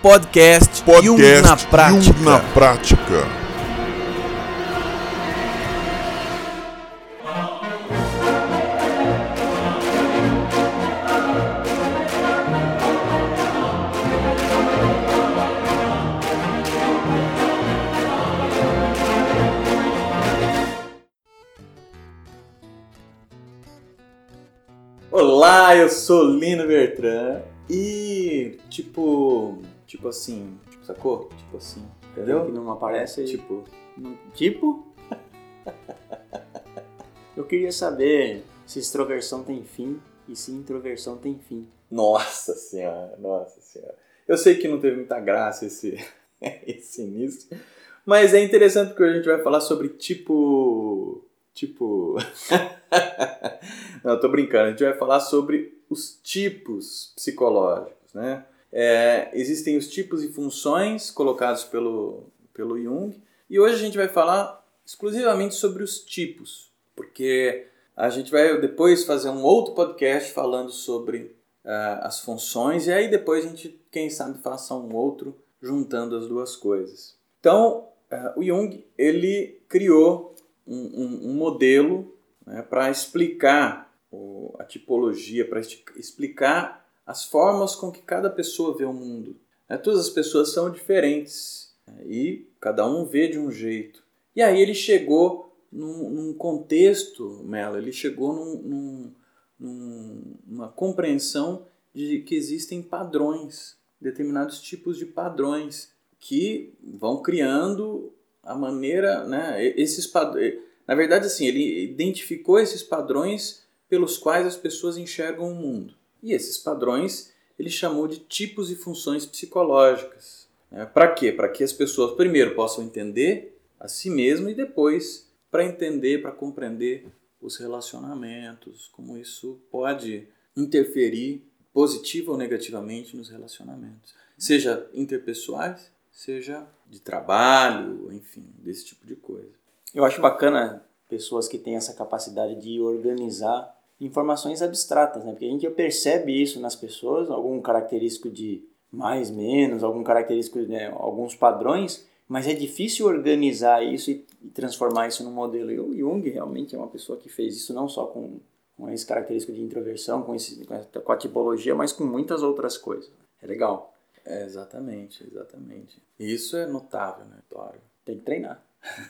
Podcast, Podcast Jung na prática. Jung na prática. Olá, eu sou Lino Bertrand tipo, assim, tipo, sacou? Tipo assim, entendeu? Que não aparece. Tipo, Não- Tipo? Eu queria saber se extroversão tem fim e se introversão tem fim. nossa senhora, nossa senhora. Eu sei que não teve muita graça esse esse início, mas é interessante porque a gente vai falar sobre tipo, tipo, não, eu tô brincando. A gente vai falar sobre os tipos psicológicos, né? É, existem os tipos e funções colocados pelo, pelo Jung e hoje a gente vai falar exclusivamente sobre os tipos, porque a gente vai depois fazer um outro podcast falando sobre ah, as funções e aí depois a gente, quem sabe, faça um outro juntando as duas coisas. Então, ah, o Jung ele criou um, um- um modelo para explicar o- a tipologia, para explicar as formas com que cada pessoa vê o mundo. né? Todas as pessoas são diferentes né? e cada um vê de um jeito. E aí ele chegou num, num contexto, Melo, ele chegou num, num- num- numa compreensão de que existem padrões, determinados tipos de padrões que vão criando a maneira, né, esses. Na verdade, assim, ele identificou esses padrões pelos quais as pessoas enxergam o mundo. E esses padrões ele chamou de tipos e funções psicológicas. Para quê? Para que as pessoas primeiro possam entender a si mesmo e depois para entender, para compreender os relacionamentos, como isso pode interferir positiva ou negativamente nos relacionamentos, seja interpessoais, seja de trabalho, enfim, desse tipo de coisa. Eu acho bacana pessoas que têm essa capacidade de organizar informações abstratas, né? Porque a gente percebe isso nas pessoas, algum característico de mais, menos, algum característico, né, alguns padrões, mas é difícil organizar isso e, transformar isso num modelo. E o Jung realmente é uma pessoa que fez isso não só com, com esse característico de introversão, com, esse, com, a, com a tipologia, mas com muitas outras coisas. É legal. É, exatamente, exatamente. Isso é notável, né, Tório? Tem que treinar.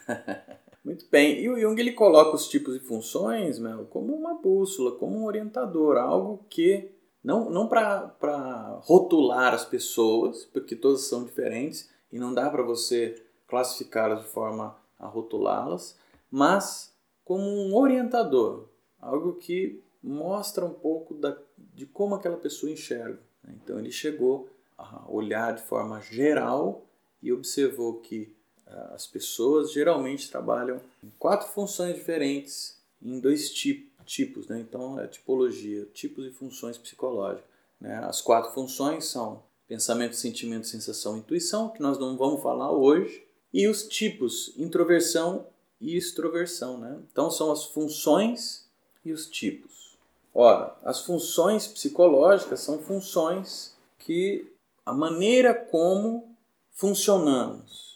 Muito bem. E o Jung ele coloca os tipos e funções como uma bússola, como um orientador, algo que não, não para rotular as pessoas, porque todas são diferentes e não dá para você classificá-las de forma a rotulá-las, mas como um orientador, algo que mostra um pouco da, de como aquela pessoa enxerga. Então ele chegou a olhar de forma geral e observou que as pessoas geralmente trabalham em quatro funções diferentes em dois ti- tipos, né? então é tipologia, tipos e funções psicológicas. né? As quatro funções são pensamento, sentimento, sensação, intuição, que nós não vamos falar hoje, e os tipos introversão e extroversão. Né? Então são as funções e os tipos. Ora, as funções psicológicas são funções que a maneira como funcionamos.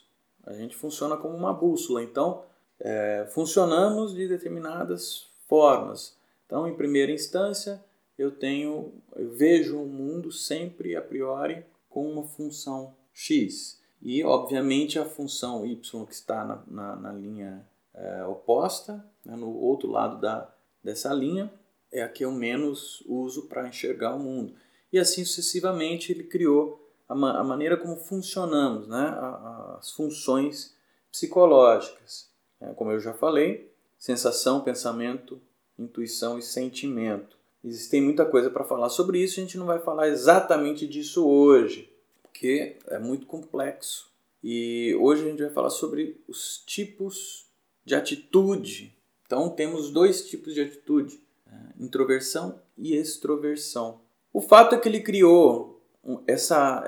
A gente funciona como uma bússola, então é, funcionamos de determinadas formas. Então, em primeira instância, eu tenho, eu vejo o mundo sempre a priori com uma função x e, obviamente, a função y que está na, na, na linha é, oposta, né, no outro lado da, dessa linha, é a que eu menos uso para enxergar o mundo. E assim sucessivamente ele criou a, ma a maneira como funcionamos, né? A, a, as funções psicológicas. É, como eu já falei, sensação, pensamento, intuição e sentimento. Existem muita coisa para falar sobre isso, a gente não vai falar exatamente disso hoje, porque é muito complexo. E hoje a gente vai falar sobre os tipos de atitude. Então temos dois tipos de atitude: né? introversão e extroversão. O fato é que ele criou essa,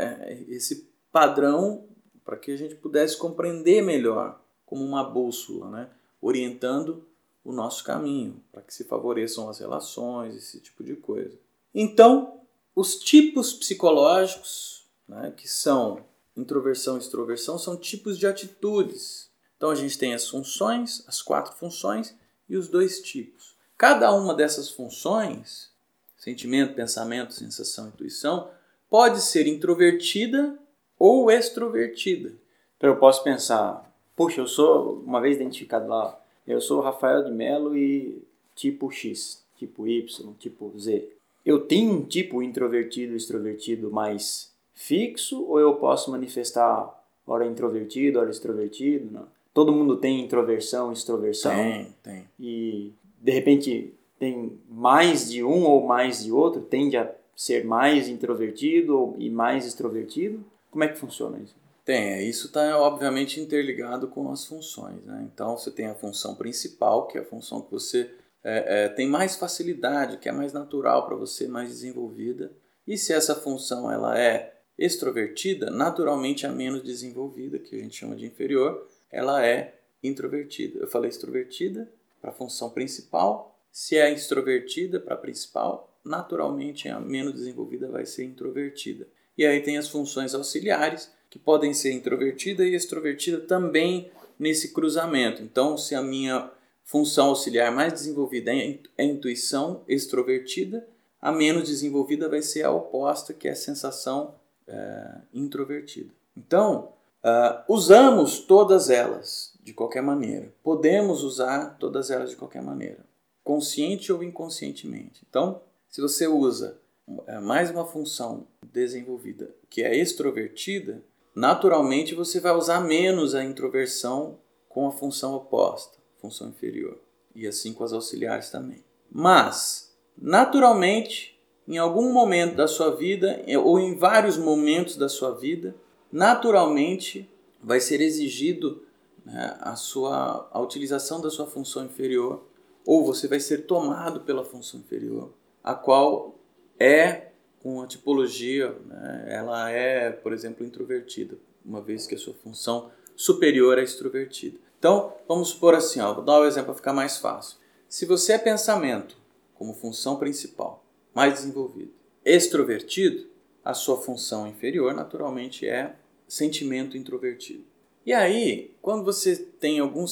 esse padrão para que a gente pudesse compreender melhor, como uma bússola, né? orientando o nosso caminho, para que se favoreçam as relações, esse tipo de coisa. Então, os tipos psicológicos né, que são introversão e extroversão, são tipos de atitudes. Então a gente tem as funções, as quatro funções e os dois tipos. Cada uma dessas funções, sentimento, pensamento, sensação, intuição, pode ser introvertida ou extrovertida. Então eu posso pensar, puxa, eu sou, uma vez identificado lá, eu sou Rafael de Mello e tipo X, tipo Y, tipo Z. Eu tenho um tipo introvertido, extrovertido mais fixo ou eu posso manifestar hora introvertido, hora extrovertido? Não. Todo mundo tem introversão, extroversão? Tem, tem. E de repente tem mais de um ou mais de outro, tende a ser mais introvertido e mais extrovertido? Como é que funciona isso? Tem, isso está obviamente interligado com as funções. Né? Então você tem a função principal, que é a função que você é, é, tem mais facilidade, que é mais natural para você, mais desenvolvida. E se essa função ela é extrovertida, naturalmente a menos desenvolvida, que a gente chama de inferior, ela é introvertida. Eu falei extrovertida para a função principal. Se é extrovertida para a principal, naturalmente a menos desenvolvida vai ser introvertida. E aí tem as funções auxiliares, que podem ser introvertida e extrovertida também nesse cruzamento. Então, se a minha função auxiliar mais desenvolvida é a intuição extrovertida, a menos desenvolvida vai ser a oposta, que é a sensação é, introvertida. Então, uh, usamos todas elas de qualquer maneira. Podemos usar todas elas de qualquer maneira, consciente ou inconscientemente. Então, se você usa é, mais uma função desenvolvida que é extrovertida, naturalmente você vai usar menos a introversão com a função oposta, função inferior, e assim com as auxiliares também. Mas, naturalmente, em algum momento da sua vida, ou em vários momentos da sua vida, naturalmente vai ser exigido né, a, sua, a utilização da sua função inferior, ou você vai ser tomado pela função inferior, a qual é com a tipologia, né, ela é, por exemplo, introvertida, uma vez que a sua função superior é extrovertida. Então, vamos supor assim, ó, vou dar um exemplo para ficar mais fácil. Se você é pensamento como função principal, mais desenvolvido, extrovertido, a sua função inferior naturalmente é sentimento introvertido. E aí, quando você tem algum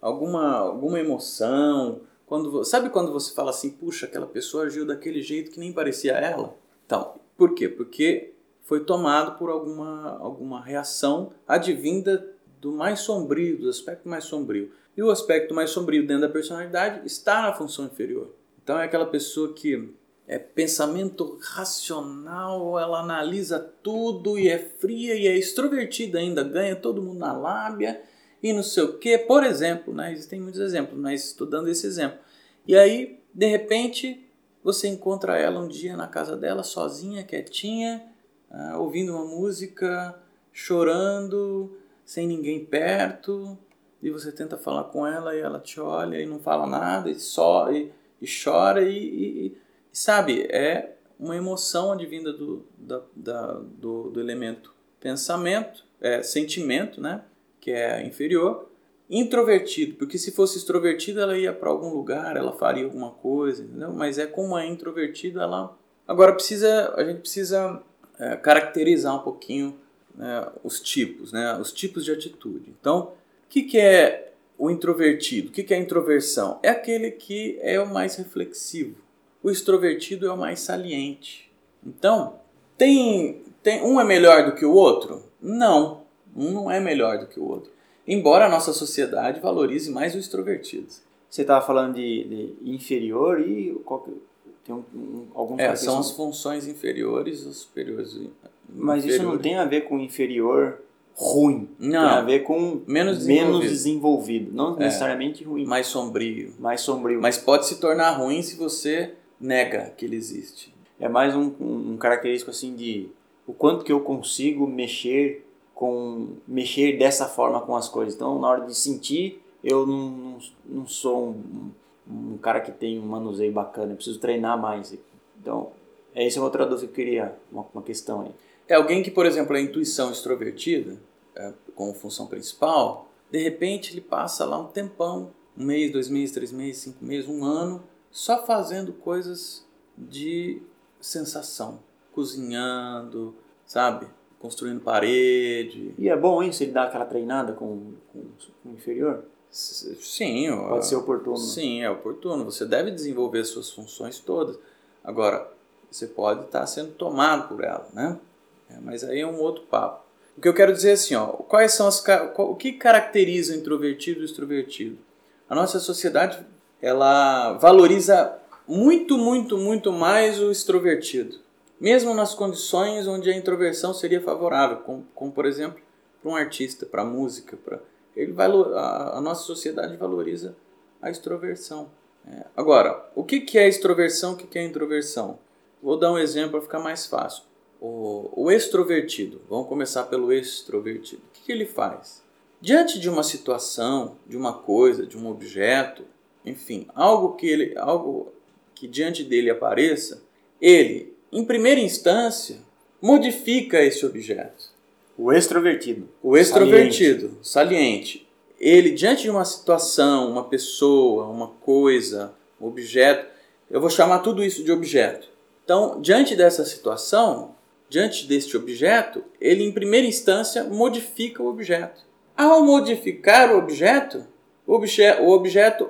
alguma alguma emoção, quando sabe quando você fala assim, puxa, aquela pessoa agiu daquele jeito que nem parecia ela? Então, por quê? Porque foi tomado por alguma, alguma reação advinda do mais sombrio, do aspecto mais sombrio. E o aspecto mais sombrio dentro da personalidade está na função inferior. Então é aquela pessoa que é pensamento racional, ela analisa tudo e é fria e é extrovertida ainda, ganha todo mundo na lábia e não sei o que. Por exemplo, né? existem muitos exemplos, mas estou dando esse exemplo. E aí, de repente, você encontra ela um dia na casa dela, sozinha, quietinha, uh, ouvindo uma música, chorando, sem ninguém perto, e você tenta falar com ela e ela te olha e não fala nada, e só e, e chora, e, e, e, sabe, é uma emoção advinda do, da, da, do, do elemento pensamento, é, sentimento, né, que é inferior, introvertido, porque se fosse extrovertido ela ia para algum lugar, ela faria alguma coisa, entendeu? Mas é como é introvertido, ela agora precisa a gente precisa é, caracterizar um pouquinho né, os tipos, né? Os tipos de atitude. Então, o que, que é o introvertido? O que, que é a introversão? É aquele que é o mais reflexivo. O extrovertido é o mais saliente. Então, tem, tem um é melhor do que o outro? Não, um não é melhor do que o outro embora a nossa sociedade valorize mais os extrovertidos. Você estava falando de, de, inferior e qual, tem um, um, algum é, são as funções inferiores ou superiores. Mas inferiores. isso não tem a ver com inferior ruim. Não. Tem a ver com menos desenvolvido. Menos desenvolvido. Não é, necessariamente ruim. Mais sombrio. Mais sombrio. Mas pode se tornar ruim se você nega que ele existe. É mais um, um característico assim de o quanto que eu consigo mexer com mexer dessa forma com as coisas. Então, na hora de sentir, eu não, não, não sou um, um, cara que tem um manuseio bacana, eu preciso treinar mais. Então, essa é outra dúvida que eu queria, uma, uma questão aí. É alguém que, por exemplo, a intuição extrovertida, é, como função principal, de repente ele passa lá um tempão, um mês, dois meses, três meses, cinco meses, um ano, só fazendo coisas de sensação, cozinhando, sabe? Construindo parede. E é bom isso, ele dá aquela treinada com, com, com o inferior? Sim. Pode ser oportuno. Sim, é oportuno. Você deve desenvolver suas funções todas. Agora, você pode estar sendo tomado por ela, né? É, mas aí é um outro papo. O que eu quero dizer é assim, ó, quais são as o que caracteriza o introvertido e o extrovertido? A nossa sociedade ela valoriza muito, muito, muito mais o extrovertido, mesmo nas condições onde a introversão seria favorável, como, como por exemplo para um artista, para a música, para ele valor, a, a, nossa sociedade valoriza a extroversão. É. Agora, o que, que é extroversão, o que, que é introversão? Vou dar um exemplo para ficar mais fácil. O, o extrovertido, vamos começar pelo extrovertido. O que, que ele faz? Diante de uma situação, de uma coisa, de um objeto, enfim, algo que ele, algo que diante dele apareça, ele, em primeira instância, modifica esse objeto. O extrovertido. O extrovertido, saliente. saliente. Ele, diante de uma situação, uma pessoa, uma coisa, um objeto, eu vou chamar tudo isso de objeto. Então, diante dessa situação, diante deste objeto, ele em primeira instância modifica o objeto. Ao modificar o objeto, o, obje o objeto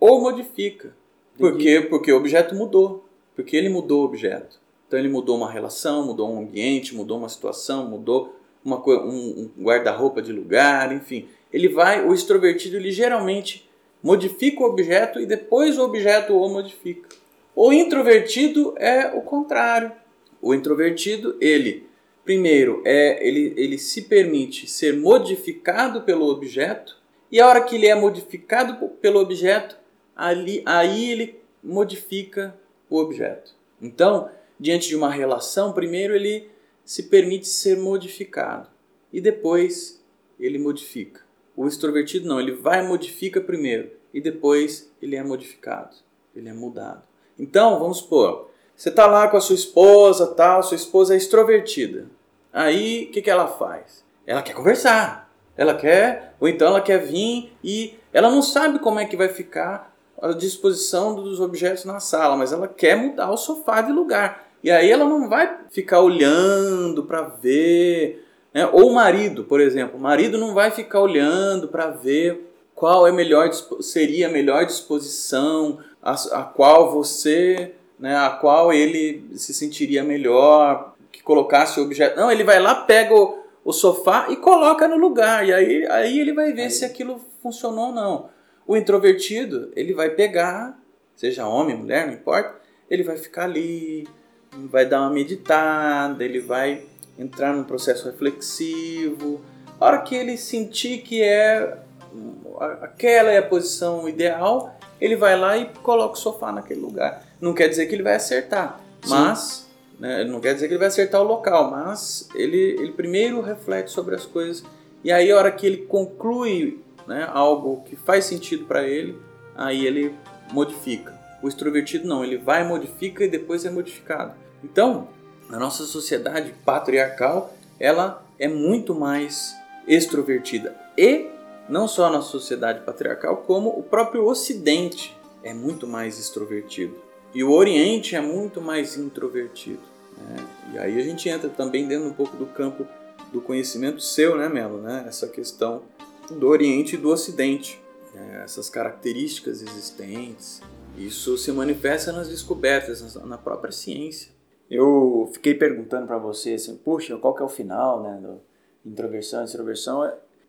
o modifica. Por quê? Porque o objeto mudou. Porque ele mudou o objeto. Então ele mudou uma relação, mudou um ambiente, mudou uma situação, mudou uma, um, um guarda-roupa de lugar, enfim. Ele vai, o extrovertido, ele geralmente modifica o objeto e depois o objeto o modifica. O introvertido é o contrário. O introvertido, ele, primeiro, é, ele, ele se permite ser modificado pelo objeto, e a hora que ele é modificado pelo objeto, ali, aí ele modifica o objeto. Então, diante de uma relação, primeiro ele se permite ser modificado e depois ele modifica. O extrovertido não, ele vai e modifica primeiro e depois ele é modificado, ele é mudado. Então, vamos supor, você está lá com a sua esposa, tal, sua esposa é extrovertida. Aí, o que, que ela faz? Ela quer conversar. Ela quer, ou então ela quer vir e ela não sabe como é que vai ficar a disposição dos objetos na sala, mas ela quer mudar o sofá de lugar. E aí ela não vai ficar olhando para ver, né? ou o marido, por exemplo, o marido não vai ficar olhando para ver qual é melhor seria a melhor disposição, a, a qual você né, a qual ele se sentiria melhor, que colocasse o objeto. Não, ele vai lá, pega o, o sofá e coloca no lugar. E aí, aí ele vai ver aí. se aquilo funcionou ou não. O introvertido, ele vai pegar, seja homem, mulher, não importa, ele vai ficar ali, vai dar uma meditada, ele vai entrar num processo reflexivo. A hora que ele sentir que é aquela é a posição ideal, ele vai lá e coloca o sofá naquele lugar. Não quer dizer que ele vai acertar, Sim. mas né, não quer dizer que ele vai acertar o local, mas ele, ele primeiro reflete sobre as coisas e aí a hora que ele conclui né, algo que faz sentido para ele, aí ele modifica. O extrovertido não, ele vai, modifica e depois é modificado. Então, a nossa sociedade patriarcal, ela é muito mais extrovertida e não só a nossa sociedade patriarcal, como o próprio Ocidente é muito mais extrovertido. E o Oriente é muito mais introvertido. Né? E aí a gente entra também dentro um pouco do campo do conhecimento seu, né, Melo? Né? Essa questão do Oriente e do Ocidente. Né? Essas características existentes. Isso se manifesta nas descobertas, na própria ciência. Eu fiquei perguntando para você assim, puxa, qual que é o final, né, do introversão, extroversão?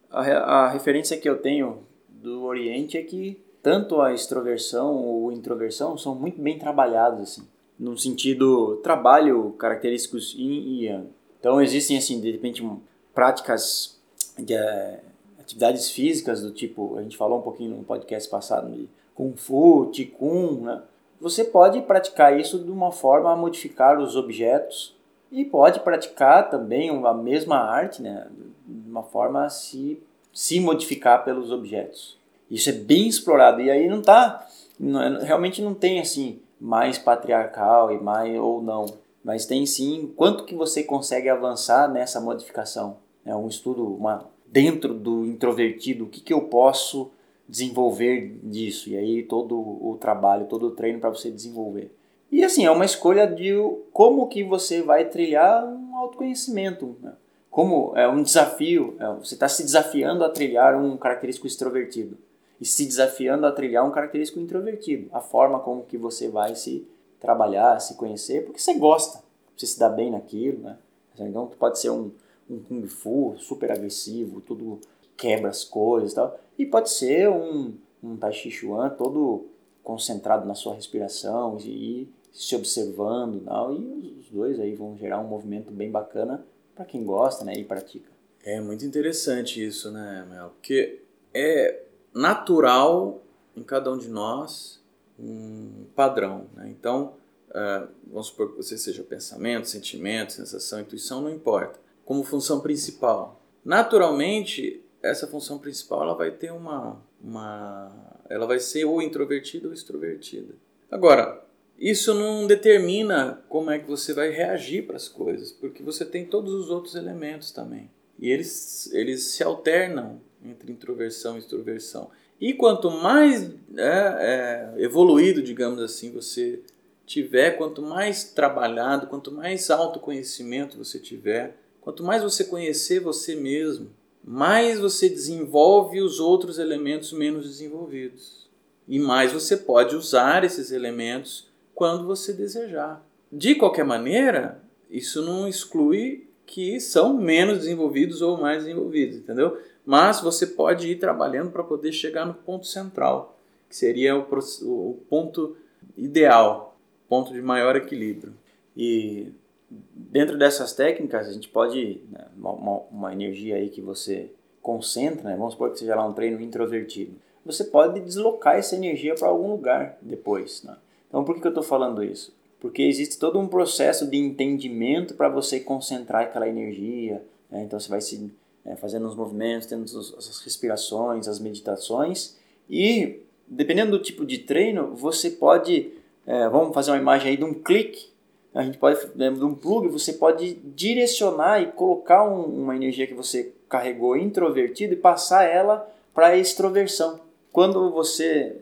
A, a referência que eu tenho do Oriente é que tanto a extroversão ou introversão são muito bem trabalhados assim, no sentido trabalho característicos yin e yang. Então existem assim, de repente, práticas de uh, atividades físicas do tipo, a gente falou um pouquinho no podcast passado de kung fu, qigong, né? Você pode praticar isso de uma forma a modificar os objetos e pode praticar também a mesma arte, né, de uma forma a se, se modificar pelos objetos. Isso é bem explorado e aí não tá, não, realmente não tem assim mais patriarcal e mais ou não, mas tem sim quanto que você consegue avançar nessa modificação. É um estudo uma, dentro do introvertido, o que, que eu posso desenvolver disso e aí todo o trabalho, todo o treino para você desenvolver. E assim, é uma escolha de como que você vai trilhar um autoconhecimento. Né? Como é um desafio, é, você está se desafiando a trilhar um característico extrovertido e se desafiando a trilhar um característico introvertido. A forma como que você vai se trabalhar, se conhecer, porque você gosta, você se dá bem naquilo, né? Então pode ser um, um kung fu super agressivo, tudo quebra as coisas e tal, e pode ser um, um tai chi chuan todo concentrado na sua respiração e, e se observando e tal, e os dois aí vão gerar um movimento bem bacana para quem gosta, né, e pratica. É muito interessante isso, né, Mel? Porque é natural em cada um de nós um padrão. Né? Então, uh, vamos supor que você seja pensamento, sentimento, sensação, intuição, não importa. Como função principal. Naturalmente, essa função principal ela vai ter uma, uma. Ela vai ser ou introvertida ou extrovertida. Agora, isso não determina como é que você vai reagir para as coisas, porque você tem todos os outros elementos também. E eles, eles se alternam entre introversão e extroversão. E quanto mais é, é, evoluído, digamos assim, você tiver, quanto mais trabalhado, quanto mais autoconhecimento você tiver, quanto mais você conhecer você mesmo, mais você desenvolve os outros elementos menos desenvolvidos. E mais você pode usar esses elementos quando você desejar. De qualquer maneira, isso não exclui que são menos desenvolvidos ou mais desenvolvidos, entendeu? Mas você pode ir trabalhando para poder chegar no ponto central, que seria o, o ponto ideal, ponto de maior equilíbrio. E dentro dessas técnicas, a gente pode, uma, uma, energia aí que você concentra, né, vamos supor que seja lá um treino introvertido, você pode deslocar essa energia para algum lugar depois. Né? Então, por que, que eu estou falando isso? Porque existe todo um processo de entendimento para você concentrar aquela energia. Né? Então, você vai se é, fazendo os movimentos, tendo as respirações, as meditações. E, dependendo do tipo de treino, você pode, é, vamos fazer uma imagem aí de um clique, a gente pode, de um plug, você pode direcionar e colocar um, uma energia que você carregou introvertido e passar ela para extroversão. Quando você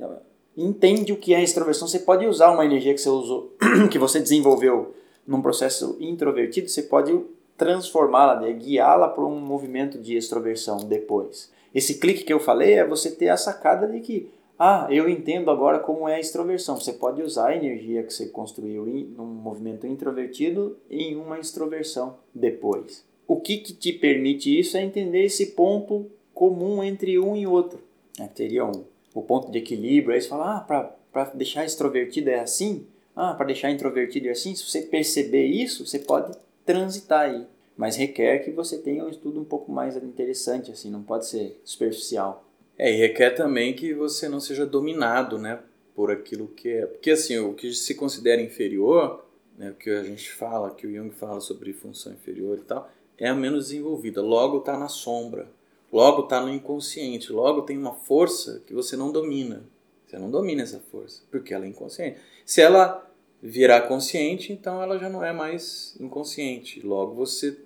entende o que é extroversão, você pode usar uma energia que você usou, que você desenvolveu num processo introvertido, você pode transformá-la, né, guiá-la para um movimento de extroversão depois. Esse clique que eu falei é você ter a sacada de que, ah, eu entendo agora como é a extroversão. Você pode usar a energia que você construiu num movimento introvertido em uma extroversão depois. O que, que te permite isso é entender esse ponto comum entre um e outro. É, teria um, o ponto de equilíbrio, aí você fala, ah, para deixar extrovertido é assim? Ah, para deixar introvertido é assim? Se você perceber isso, você pode transitar aí. Mas requer que você tenha um estudo um pouco mais interessante, assim, não pode ser superficial. É, e requer também que você não seja dominado, né, por aquilo que é. Porque, assim, o que se considera inferior, né, o que a gente fala, que o Jung fala sobre função inferior e tal, é a menos desenvolvida. Logo está na sombra, logo está no inconsciente, logo tem uma força que você não domina. Você não domina essa força, porque ela é inconsciente. Se ela virar consciente, então ela já não é mais inconsciente. Logo você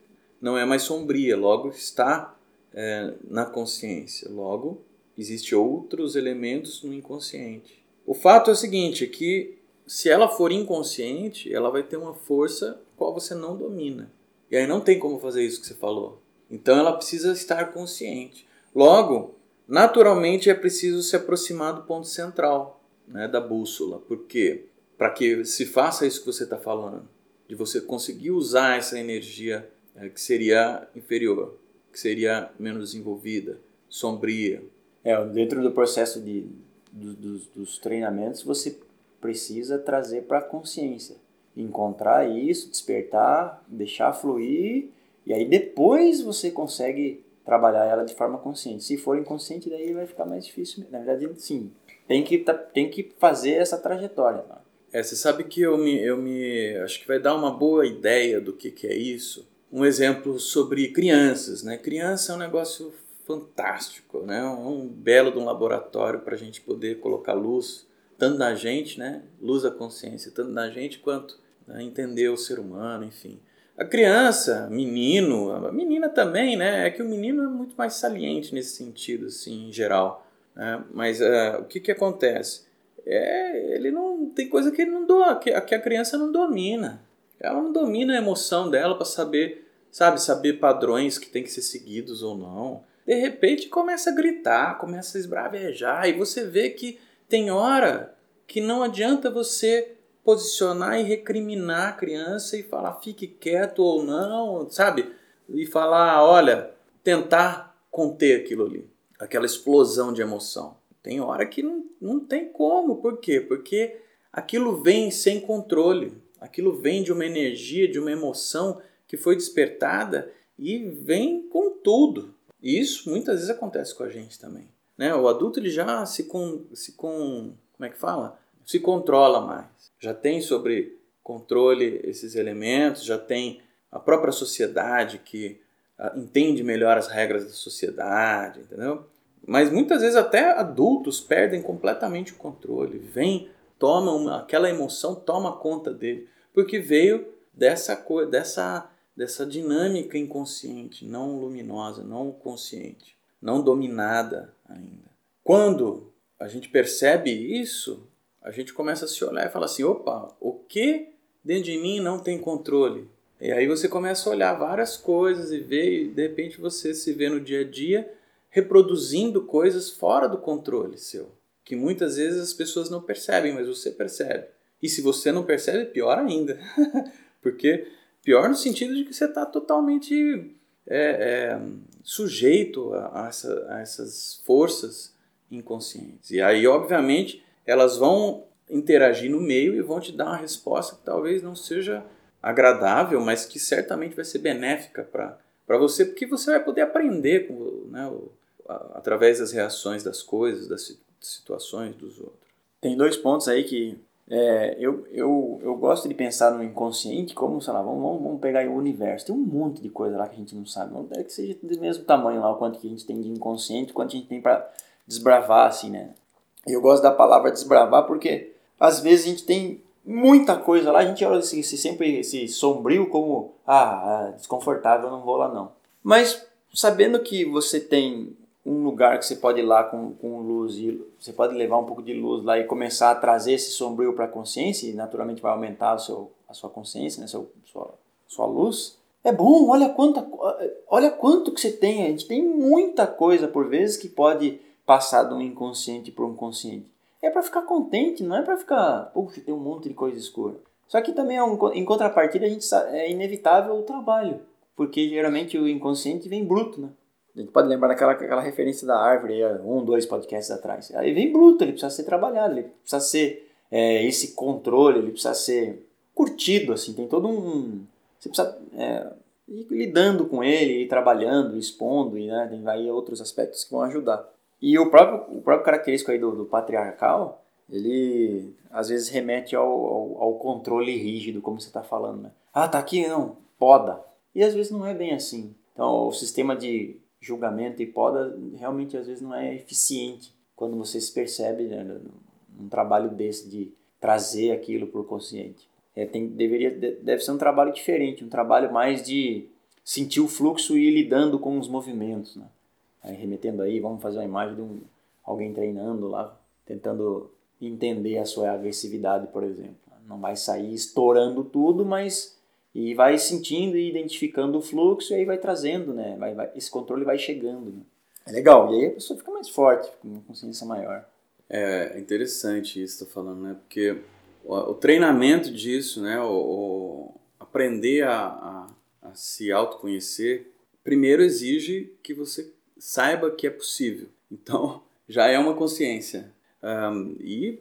não é mais sombria, logo está é, na consciência. Logo existem outros elementos no inconsciente. O fato é o seguinte, que se ela for inconsciente, ela vai ter uma força qual você não domina. E aí não tem como fazer isso que você falou. Então ela precisa estar consciente. Logo, naturalmente é preciso se aproximar do ponto central né, da bússola. Por quê? para que se faça isso que você está falando, de você conseguir usar essa energia é, que seria inferior, que seria menos desenvolvida, sombria. É, dentro do processo de, do, dos, dos treinamentos, você precisa trazer para a consciência, encontrar isso, despertar, deixar fluir, e aí depois você consegue trabalhar ela de forma consciente. Se for inconsciente, daí vai ficar mais difícil. Na verdade, sim, tem que, tem que fazer essa trajetória. Né? É, você sabe que eu me, eu me. Acho que vai dar uma boa ideia do que, que é isso. Um exemplo sobre crianças, né? Criança é um negócio fantástico, né? Um belo de um laboratório para a gente poder colocar luz, tanto na gente, né? Luz da consciência, tanto na gente quanto né? entender o ser humano, enfim. A criança, menino, a menina também, né? É que o menino é muito mais saliente nesse sentido, assim, em geral. Né? Mas uh, o que, que acontece? é, ele não tem coisa que ele não do, que, que a criança não domina. Ela não domina a emoção dela para saber sabe, saber padrões que tem que ser seguidos ou não. De repente começa a gritar, começa a esbravejar e você vê que tem hora que não adianta você posicionar e recriminar a criança e falar fique quieto ou não, sabe? E falar, olha, tentar conter aquilo ali, aquela explosão de emoção. Tem hora que não, não tem como, por quê? Porque aquilo vem sem controle, aquilo vem de uma energia, de uma emoção que foi despertada e vem com tudo. E isso muitas vezes acontece com a gente também. Né? O adulto ele já se, com, se com, como é que fala? Se controla mais. Já tem sobre controle esses elementos, já tem a própria sociedade que uh, entende melhor as regras da sociedade, entendeu? Mas muitas vezes até adultos perdem completamente o controle. Vem, toma uma, aquela emoção toma conta dele, porque veio dessa coisa, dessa dessa dinâmica inconsciente, não luminosa, não consciente, não dominada ainda. Quando a gente percebe isso, a gente começa a se olhar e fala assim: opa, o que dentro de mim não tem controle? E aí você começa a olhar várias coisas e ver, e de repente você se vê no dia a dia reproduzindo coisas fora do controle seu, que muitas vezes as pessoas não percebem, mas você percebe. E se você não percebe, pior ainda, porque Pior no sentido de que você está totalmente é, é, sujeito a, a, essa, a essas forças inconscientes. E aí, obviamente, elas vão interagir no meio e vão te dar uma resposta que talvez não seja agradável, mas que certamente vai ser benéfica para você, porque você vai poder aprender com, né, o, a, através das reações das coisas, das situações dos outros. Tem dois pontos aí que é, eu, eu, eu gosto de pensar no inconsciente como, sei lá, vamos, vamos, pegar o universo. Tem um monte de coisa lá que a gente não sabe. Não é que seja do mesmo tamanho lá, o quanto que a gente tem de inconsciente, o quanto a gente tem para desbravar, assim, né? Eu gosto da palavra desbravar porque às vezes a gente tem muita coisa lá, a gente olha esse, esse, sempre esse sombrio como, ah, ah, desconfortável, não vou lá não. Mas sabendo que você tem um lugar que você pode ir lá com, com luz e você pode levar um pouco de luz lá e começar a trazer esse sombrio para a consciência e naturalmente vai aumentar o seu, a sua consciência, né, seu, sua, sua luz. É bom, olha quanta, olha quanto que você tem. A gente tem muita coisa por vezes que pode passar do inconsciente para o consciente. É para ficar contente, não é para ficar, puxa, tem um monte de coisa escura. Só que também um, em contrapartida a gente é inevitável o trabalho, porque geralmente o inconsciente vem bruto, né? A gente pode lembrar daquela aquela referência da árvore, um, dois podcasts atrás. Aí vem bruto, ele precisa ser trabalhado, ele precisa ser é, esse controle, ele precisa ser curtido, assim, tem todo um... Você precisa é, ir lidando com ele, ir trabalhando, expondo, e né, tem aí outros aspectos que vão ajudar. E o próprio, o próprio característico aí do, do patriarcal, ele às vezes remete ao, ao, ao controle rígido, como você está falando, né? Ah, tá aqui, não, poda. E às vezes não é bem assim. Então, o sistema de julgamento e poda realmente às vezes não é eficiente quando você se percebe né, num trabalho desse de trazer aquilo para o consciente. É, tem, deveria, deve ser um trabalho diferente, um trabalho mais de sentir o fluxo e ir lidando com os movimentos. Né? Aí, remetendo aí, vamos fazer uma imagem de um, alguém treinando lá, tentando entender a sua agressividade, por exemplo. Não vai sair estourando tudo, mas e vai sentindo e identificando o fluxo e aí vai trazendo, né? Vai, vai, esse controle vai chegando. Né? É legal. E aí a pessoa fica mais forte, com uma consciência maior. É interessante isso que está falando, né? Porque o, o, treinamento disso, né? O, o aprender a, a, a, se autoconhecer, primeiro exige que você saiba que é possível. Então, já é uma consciência. Um, e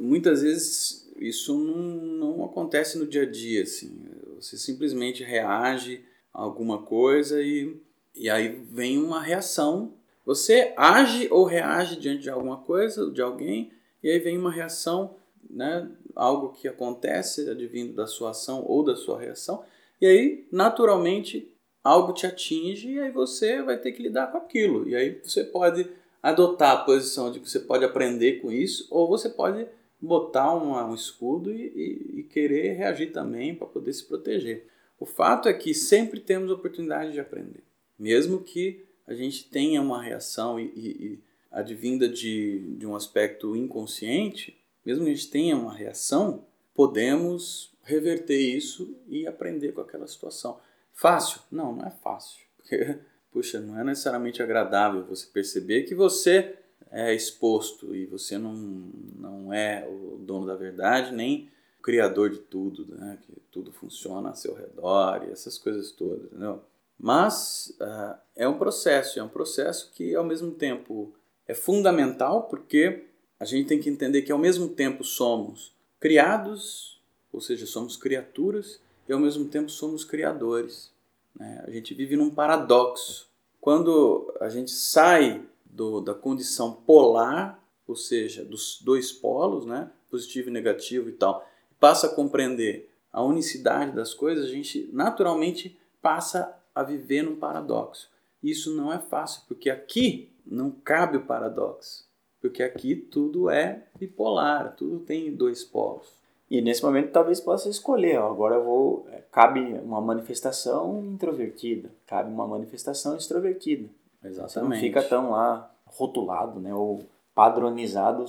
muitas vezes isso não, não acontece no dia a dia, assim. Você simplesmente reage a alguma coisa e, e aí vem uma reação. Você age ou reage diante de alguma coisa, de alguém, e aí vem uma reação, né? algo que acontece advindo da sua ação ou da sua reação, e aí naturalmente algo te atinge e aí você vai ter que lidar com aquilo. E aí você pode adotar a posição de que você pode aprender com isso, ou você pode botar uma, um escudo e, e, e querer reagir também para poder se proteger. O fato é que sempre temos oportunidade de aprender, mesmo que a gente tenha uma reação e, e advinda de, de um aspecto inconsciente, mesmo que a gente tenha uma reação, podemos reverter isso e aprender com aquela situação. Fácil? Não, não é fácil. Porque, puxa, não é necessariamente agradável você perceber que você é exposto e você não, não é o dono da verdade, nem o criador de tudo, né? que tudo funciona a seu redor e essas coisas todas, entendeu? Mas uh, é um processo, é um processo que ao mesmo tempo é fundamental porque a gente tem que entender que ao mesmo tempo somos criados, ou seja, somos criaturas, e ao mesmo tempo somos criadores. Né? A gente vive num paradoxo. Quando a gente sai do, da condição polar, ou seja, dos dois polos, né? positivo e negativo e tal, passa a compreender a unicidade das coisas, a gente naturalmente passa a viver num paradoxo. Isso não é fácil, porque aqui não cabe o paradoxo. Porque aqui tudo é bipolar, tudo tem dois polos. E nesse momento talvez possa escolher, ó, agora eu vou, é, cabe uma manifestação introvertida, cabe uma manifestação extrovertida. Exatamente. Você não fica tão lá rotulado, né, ou padronizado,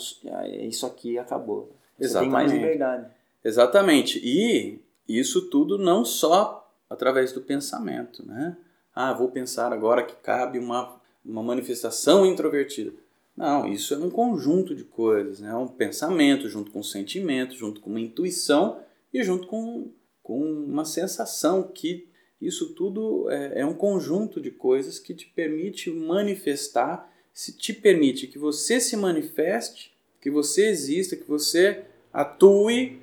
isso aqui acabou. Você Exatamente. tem mais liberdade. Exatamente. E isso tudo não só através do pensamento, né? Ah, vou pensar agora que cabe uma, uma manifestação introvertida. Não, isso é um conjunto de coisas, né? É um pensamento junto com um sentimento, junto com uma intuição e junto com, com uma sensação que isso tudo é, é um conjunto de coisas que te permite manifestar, se te permite que você se manifeste, que você exista, que você atue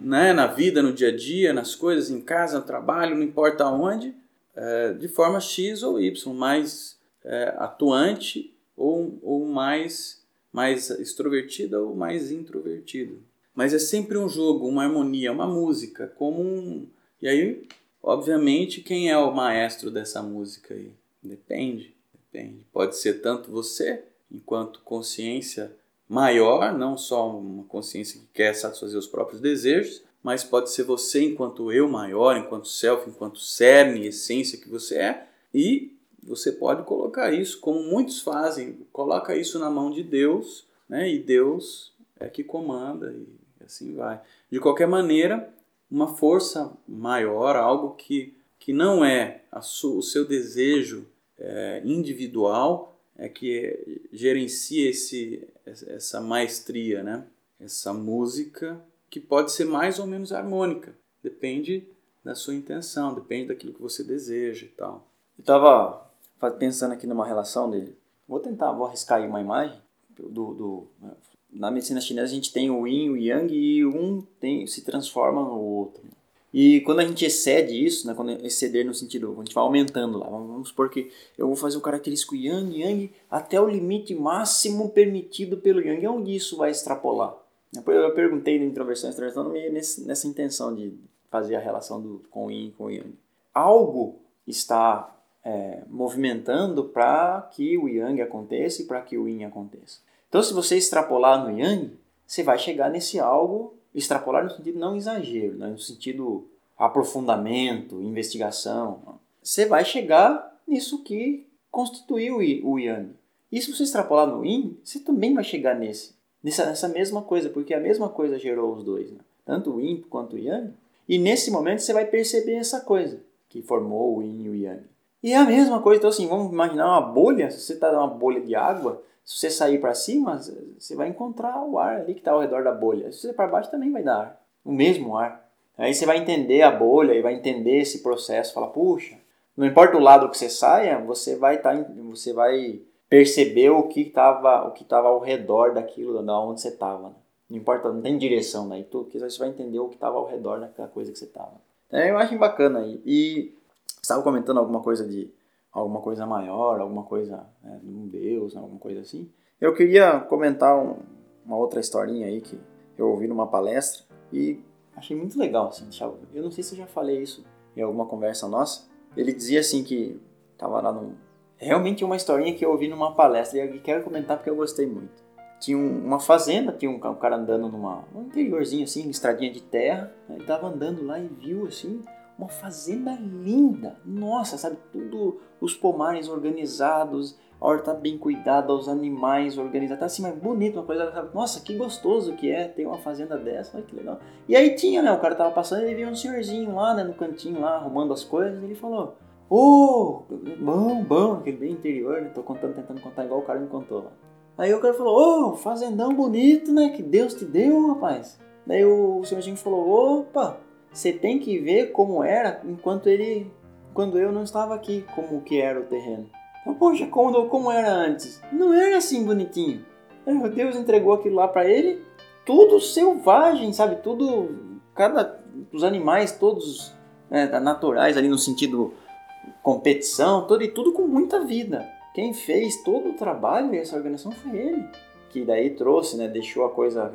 né, na vida, no dia a dia, nas coisas, em casa, no trabalho, não importa onde, é, de forma X ou Y, mais é, atuante ou, ou mais, mais extrovertida ou mais introvertido. Mas é sempre um jogo, uma harmonia, uma música, como um. E aí, obviamente, quem é o maestro dessa música aí? Depende, depende. Pode ser tanto você, enquanto consciência maior, não só uma consciência que quer satisfazer os próprios desejos, mas pode ser você enquanto eu maior, enquanto self, enquanto cerne, essência que você é, e você pode colocar isso, como muitos fazem, coloca isso na mão de Deus, né? E Deus é que comanda e assim vai. De qualquer maneira, uma força maior, algo que, que não é o seu desejo é, individual, é que gerencia esse, essa maestria, né? Essa música que pode ser mais ou menos harmônica, depende da sua intenção, depende daquilo que você deseja e tal. Eu estava pensando aqui numa relação dele. Vou tentar, vou arriscar aí uma imagem do, do na medicina chinesa a gente tem o yin e o yang e um tem, se transforma no outro. E quando a gente excede isso, né, quando exceder no sentido, a gente vai aumentando lá, vamos supor que eu vou fazer o característico yang, yang até o limite máximo permitido pelo yang, onde isso vai extrapolar? Eu perguntei na introversão e extroversão meio nessa intenção de fazer a relação do, com o yin e com o yang. Algo está é, movimentando para que o yang aconteça e para que o yin aconteça. Então, se você extrapolar no yang, você vai chegar nesse algo, extrapolar no sentido não exagero, né? no sentido aprofundamento, investigação. Você vai chegar nisso que constituiu o yang. E se você extrapolar no yin, você também vai chegar nesse, nessa, nessa mesma coisa, porque a mesma coisa gerou os dois, né? tanto o yin quanto o yang. E nesse momento você vai perceber essa coisa que formou o yin e o yang. E é a mesma coisa, então assim, vamos imaginar uma bolha, se você está numa bolha de água, se você sair para cima, você vai encontrar o ar ali que está ao redor da bolha. Se você para baixo também vai dar ar, o mesmo ar. Aí você vai entender a bolha e vai entender esse processo, fala, puxa, não importa o lado que você saia, você vai tá, você vai perceber o que estava o que estava ao redor daquilo, da onde você estava. Né? Não importa, não tem direção daí, tudo que você vai entender o que estava ao redor daquela coisa que você estava. Então, eu acho bacana aí. E estava comentando alguma coisa de alguma coisa maior, alguma coisa né, um Deus, alguma coisa assim. Eu queria comentar um, uma outra historinha aí que eu ouvi numa palestra e achei muito legal, assim, eu não sei se eu já falei isso em alguma conversa nossa. Ele dizia assim que tava lá num realmente uma historinha que eu ouvi numa palestra e quero comentar porque eu gostei muito. Tinha uma fazenda, tinha um, cara andando numa um interiorzinho assim, estradinha de terra, ele tava andando lá e viu assim uma fazenda linda. Nossa, sabe? Tudo, os pomares organizados, a horta bem cuidada, os animais organizados. Tá assim, mas bonito, uma coisa. Sabe? Nossa, que gostoso que é ter uma fazenda dessa, olha que legal. E aí tinha, né? O cara tava passando e ele viu um senhorzinho lá, né? No cantinho lá, arrumando as coisas. E ele falou: Ô, oh, bom, bom, aquele bem interior, né? Tô contando, tentando contar igual o cara me contou lá. Aí o cara falou: Ô, oh, fazendão bonito, né? Que Deus te deu, rapaz. Daí o senhorzinho falou: opa, você tem que ver como era enquanto ele. quando eu não estava aqui, como que era o terreno. Poxa, como, como era antes? Não era assim bonitinho. Deus entregou aquilo lá para ele, tudo selvagem, sabe? Tudo. Cada. Os animais todos né, naturais ali no sentido competição, todo, e tudo com muita vida. Quem fez todo o trabalho e essa organização foi ele. Que daí trouxe, né? Deixou a coisa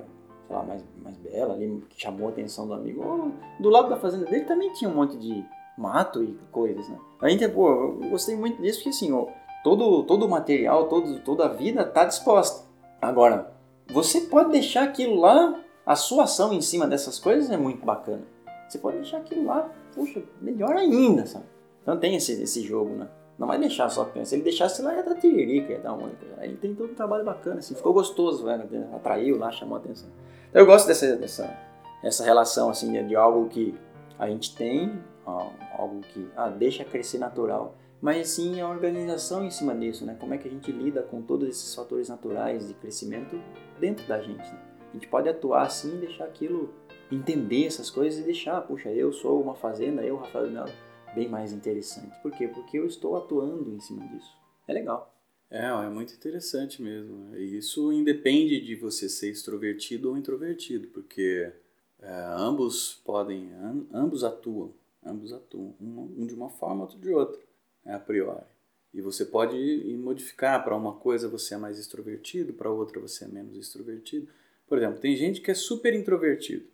lá, mais, mais bela ali, que chamou a atenção do amigo. Do lado da fazenda dele também tinha um monte de mato e coisas, né? A gente, pô, eu gostei muito disso porque assim, ó, todo, todo o material, todo, toda a vida tá disposta. Agora, você pode deixar aquilo lá, a sua ação em cima dessas coisas é muito bacana. Você pode deixar aquilo lá, puxa, melhor ainda, sabe? Então tem esse, esse jogo, né? Não vai deixar só pensar. Se ele deixasse lá, ia dar tiririca, ia dar. Aí tem todo um trabalho bacana, assim. Ficou gostoso, velho. Atraiu lá, chamou a atenção. Eu gosto dessa, dessa essa relação assim de algo que a gente tem, algo que ah, deixa crescer natural, mas sim a organização em cima disso, né? Como é que a gente lida com todos esses fatores naturais de crescimento dentro da gente. Né? A gente pode atuar assim deixar aquilo, entender essas coisas e deixar, puxa, eu sou uma fazenda, eu, Rafael Melo, bem mais interessante. Por quê? Porque eu estou atuando em cima disso. É legal. É, é muito interessante mesmo. E isso independe de você ser extrovertido ou introvertido, porque é, ambos podem, ambos atuam, ambos atuam, um, de uma forma, outro de outra, é, a priori. E você pode modificar para uma coisa você é mais extrovertido, para outra você é menos extrovertido. Por exemplo, tem gente que é super introvertido,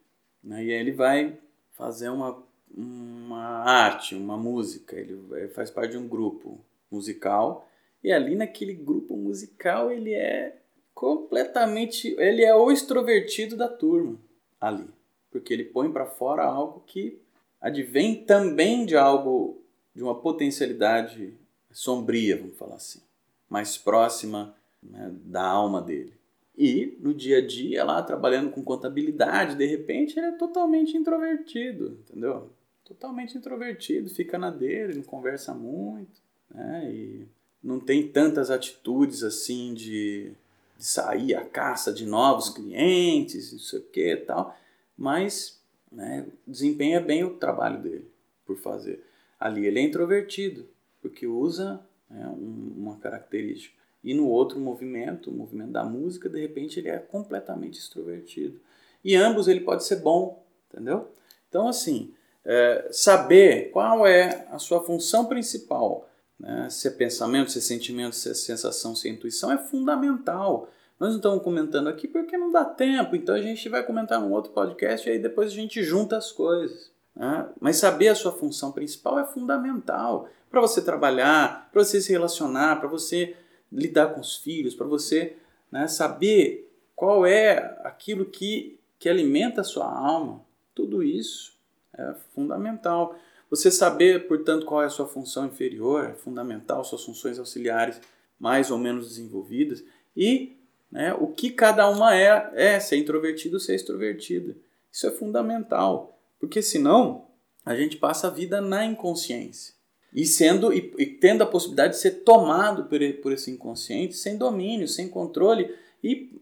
né? e aí ele vai fazer uma, uma arte, uma música, ele faz parte de um grupo musical e ali naquele grupo musical ele é completamente, ele é o extrovertido da turma ali, porque ele põe para fora algo que advém também de algo de uma potencialidade sombria, vamos falar assim, mais próxima né, da alma dele. E no dia a dia, lá trabalhando com contabilidade, de repente ele é totalmente introvertido, entendeu? Totalmente introvertido, fica na dele, não conversa muito, né? E não tem tantas atitudes assim de, de sair à caça de novos clientes, não sei o que e tal, mas né, desempenha bem o trabalho dele por fazer. Ali ele é introvertido, porque usa né, uma característica. E no outro movimento, o movimento da música, de repente ele é completamente extrovertido. E ambos ele pode ser bom, entendeu? Então, assim, é, saber qual é a sua função principal né? Se é pensamento, se é sentimento, se é sensação, se é intuição, é fundamental. Nós não estamos comentando aqui porque não dá tempo, então a gente vai comentar num outro podcast e aí depois a gente junta as coisas. Né? Mas saber a sua função principal é fundamental para você trabalhar, para você se relacionar, para você lidar com os filhos, para você né, saber qual é aquilo que, que alimenta a sua alma. Tudo isso é fundamental. Você saber, portanto, qual é a sua função inferior é fundamental, suas funções auxiliares mais ou menos desenvolvidas e né, o que cada uma é, é, se é introvertido ou se é extrovertida. Isso é fundamental, porque senão a gente passa a vida na inconsciência e sendo e, e tendo a possibilidade de ser tomado por, por esse inconsciente sem domínio, sem controle e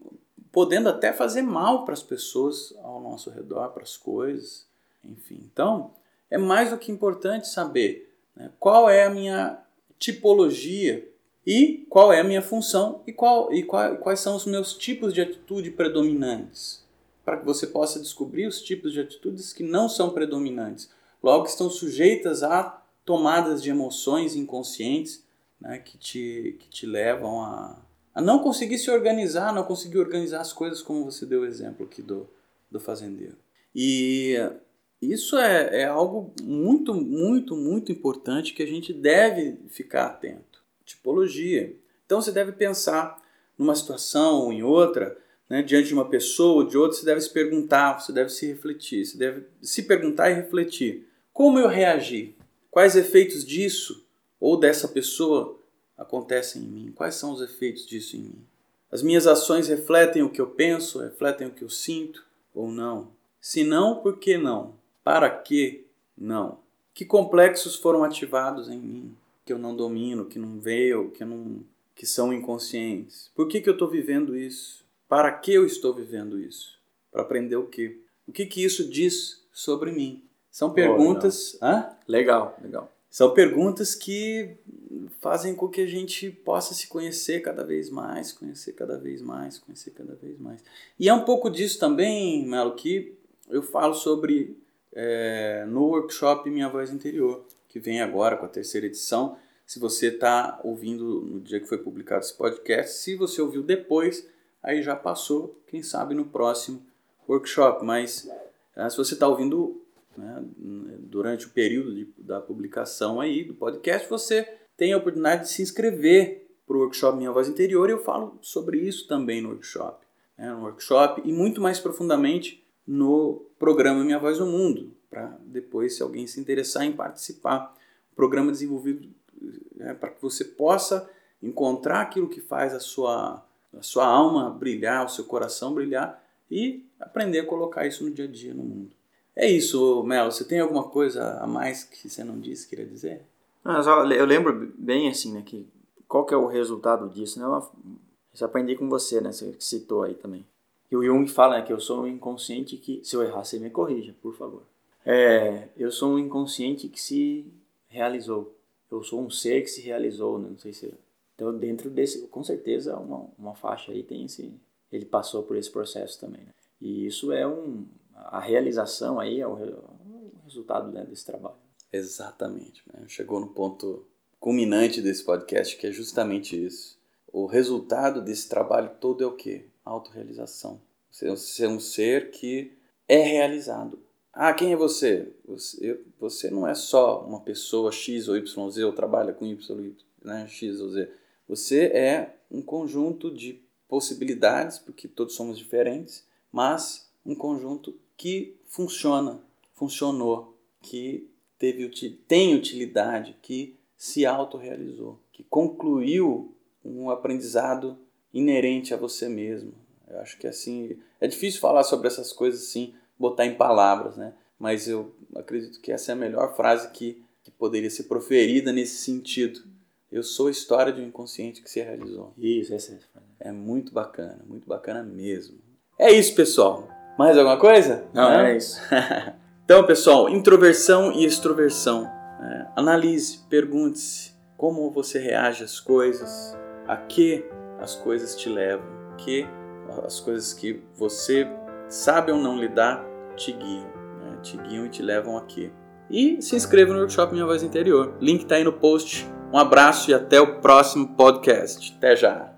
podendo até fazer mal para as pessoas ao nosso redor, para as coisas, enfim. Então, é mais do que importante saber né, qual é a minha tipologia e qual é a minha função e, qual, e qual, quais são os meus tipos de atitude predominantes, para que você possa descobrir os tipos de atitudes que não são predominantes, logo que estão sujeitas a tomadas de emoções inconscientes né, que, te, que te levam a, a não conseguir se organizar, não conseguir organizar as coisas como você deu o exemplo aqui do, do fazendeiro. E isso é, é algo muito, muito, muito importante que a gente deve ficar atento. Tipologia. Então você deve pensar numa situação ou em outra, né, diante de uma pessoa ou de outra, você deve se perguntar, você deve se refletir, você deve se perguntar e refletir. Como eu reagi? Quais efeitos disso ou dessa pessoa acontecem em mim? Quais são os efeitos disso em mim? As minhas ações refletem o que eu penso, refletem o que eu sinto ou não? Se não, por que não? Para que não? Que complexos foram ativados em mim que eu não domino, que não veio, que não que são inconscientes? Por que, que eu estou vivendo isso? Para que eu estou vivendo isso? Para aprender o quê? O que, que isso diz sobre mim? São perguntas. Oh, Hã? Legal, legal. São perguntas que fazem com que a gente possa se conhecer cada vez mais, conhecer cada vez mais, conhecer cada vez mais. E é um pouco disso também, Melo, que eu falo sobre é, no workshop Minha Voz Interior, que vem agora com a terceira edição. Se você está ouvindo no dia que foi publicado esse podcast, se você ouviu depois, aí já passou, quem sabe no próximo workshop. Mas é, se você está ouvindo né, durante o período de, da publicação aí do podcast, você tem a oportunidade de se inscrever para o workshop Minha Voz Interior e eu falo sobre isso também no workshop. Né, no workshop e muito mais profundamente no programa Minha Voz no Mundo, para depois, se alguém se interessar em participar. Um programa desenvolvido né, para que você possa encontrar aquilo que faz a sua, a sua alma brilhar, o seu coração brilhar e aprender a colocar isso no dia a dia no mundo. É isso, Mel. Você tem alguma coisa a mais que você não disse, queria dizer? eu lembro bem assim, né, que qual que é o resultado disso, né? Eu aprendi com você, né? Você citou aí também. E o Jung fala né, que eu sou um inconsciente que, se eu errar, você me corrija, por favor. É, eu sou um inconsciente que se realizou. Eu sou um ser que se realizou, né? não sei se. Então, dentro desse, com certeza, uma, uma faixa aí tem esse. Ele passou por esse processo também. Né? E isso é um, a realização aí é o, o resultado né, desse trabalho. Exatamente. Né? Chegou no ponto culminante desse podcast, que é justamente isso. O resultado desse trabalho todo é o quê? Autorrealização. Você é um ser que é realizado. Ah, quem é você? Você, você não é só uma pessoa X ou Y ou Z ou trabalha com Y, né, X ou Z. Você é um conjunto de possibilidades, porque todos somos diferentes, mas um conjunto que funciona, funcionou, que teve, tem utilidade, que se autorrealizou, que concluiu um aprendizado inerente a você mesmo. Eu acho que assim, é difícil falar sobre essas coisas assim, botar em palavras, né? Mas eu acredito que essa é a melhor frase que, que poderia ser proferida nesse sentido. Eu sou a história de um inconsciente que se realizou. Isso, essa é. É muito bacana, muito bacana mesmo. É isso, pessoal. Mais alguma coisa? Não, Não? é isso. então, pessoal, introversão e extroversão. É, analise, pergunte-se como você reage às coisas, a que as coisas te levam, que as coisas que você sabe ou não lidar te guiam, né? te guiam e te levam aqui. E se inscreva no workshop Minha Voz Interior. Link está aí no post. Um abraço e até o próximo podcast. Até já!